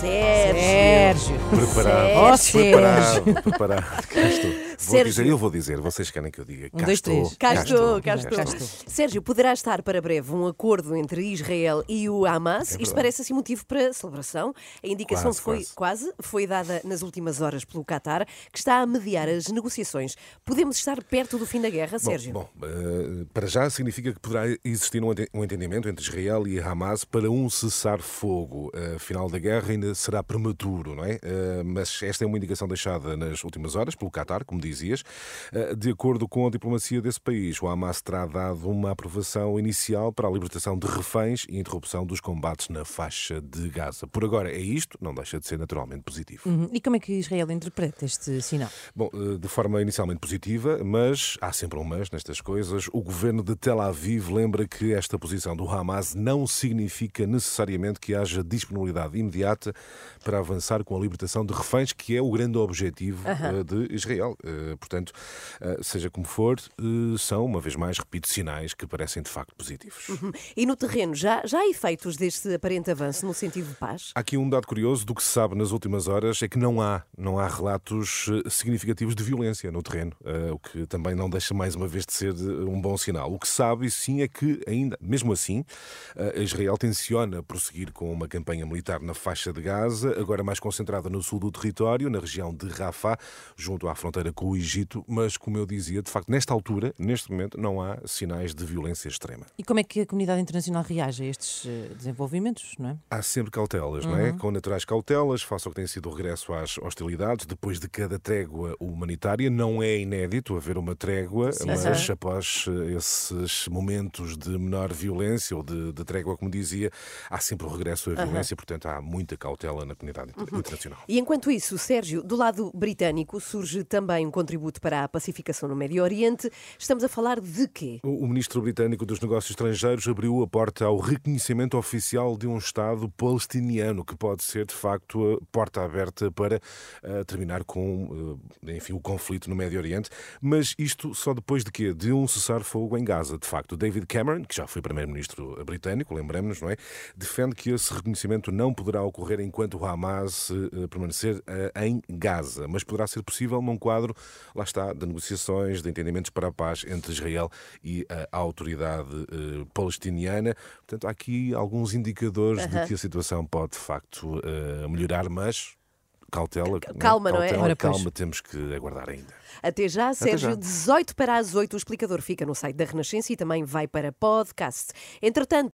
Sérgio. Sérgio. Preparado. Sérgio. Preparado. Preparado. Cá estou. Sérgio. dizer, eu vou dizer, vocês querem que eu diga. Um, cá dois, estou, três. Cá estou, cá estou. cá estou. Sérgio, poderá estar para breve um acordo entre Israel e o Hamas. Isto verdade. parece assim motivo para celebração. A indicação Quase, foi quase. foi dada nas últimas horas pelo Qatar, que está a mediar as negociações. Podemos estar perto do fim da guerra, Sérgio? Bom, bom, eh, para já significa que poderá existir um ente- entendimento entre Israel e Hamas para um cessar-fogo. A final da guerra ainda será prematuro, não é? Eh, Mas esta é uma indicação deixada nas últimas horas pelo Qatar, como dizias. Eh, De acordo com a diplomacia desse país, o Hamas terá dado uma aprovação inicial para a libertação de reféns e interrupção dos combates na faixa de Gaza. Por agora é isto, não deixa de ser naturalmente positivo. Uhum. E como é que Israel interpreta este sinal? Bom, eh, de forma inicialmente positiva, mas há sempre um mas nestas coisas. O governo de Tel Aviv lembra que esta posição do Hamas não significa necessariamente que haja disponibilidade imediata para avançar com a libertação de reféns, que é o grande objetivo eh, de Israel. Eh, Portanto, eh, seja como for, eh, são, uma vez mais, repito, sinais que parecem de facto positivos. Uhum. E no terreno, já, já há efeitos deste aparente avanço no sentido de paz? Há aqui um dado curioso do que se sabe nas últimas horas é que não há, não há relatos significativos de violência no terreno, o que também não deixa mais uma vez de ser um bom sinal. O que se sabe sim é que ainda, mesmo assim, Israel tenciona prosseguir com uma campanha militar na faixa de Gaza, agora mais concentrada no sul do território, na região de Rafah, junto à fronteira com o Egito, mas como eu dizia, de facto, nesta altura, neste momento, não há sinais de violência extrema. E como é que a comunidade internacional reage a estes eh, desenvolvimentos, não é? Há sempre cautelas, não é? Com naturais cautelas, face ao que tem sido o regresso às hostilidades, depois de cada trégua humanitária. Não é inédito haver uma trégua, mas Aham. após eh, esses momentos de menor violência ou de, de trégua, como dizia, há sempre o regresso à violência, portanto há muita cautela na comunidade inter- internacional. E enquanto isso, Sérgio, do lado britânico surge também um contributo para a pacificação no Médio Oriente. Estamos a falar de quê? O ministro britânico dos Negócios Estrangeiros abriu a porta ao reconhecimento oficial de um Estado palestiniano, que pode ser, de facto, a porta aberta para eh, terminar com eh, enfim, o conflito no Médio Oriente. Mas isto só depois de quê? De um cessar-fogo em Gaza. De facto, David Cameron, que já foi primeiro-ministro britânico, lembramos, não é? Defende que esse reconhecimento não poderá ocorrer enquanto o Hamas eh, permanecer em Gaza, mas poderá ser possível num quadro, lá está, de negociações, de entendimentos para a paz entre Israel e a autoridade eh, palestiniana. Portanto, há aqui alguns indicadores de que a situação pode, de facto, eh, melhorar, mas cautela. calma, não é? Cautela, Ora, pois. calma, temos que aguardar ainda. Até já, Sérgio, já. 18 para as 8. O explicador fica no site da Renascença e também vai para podcast. Entretanto,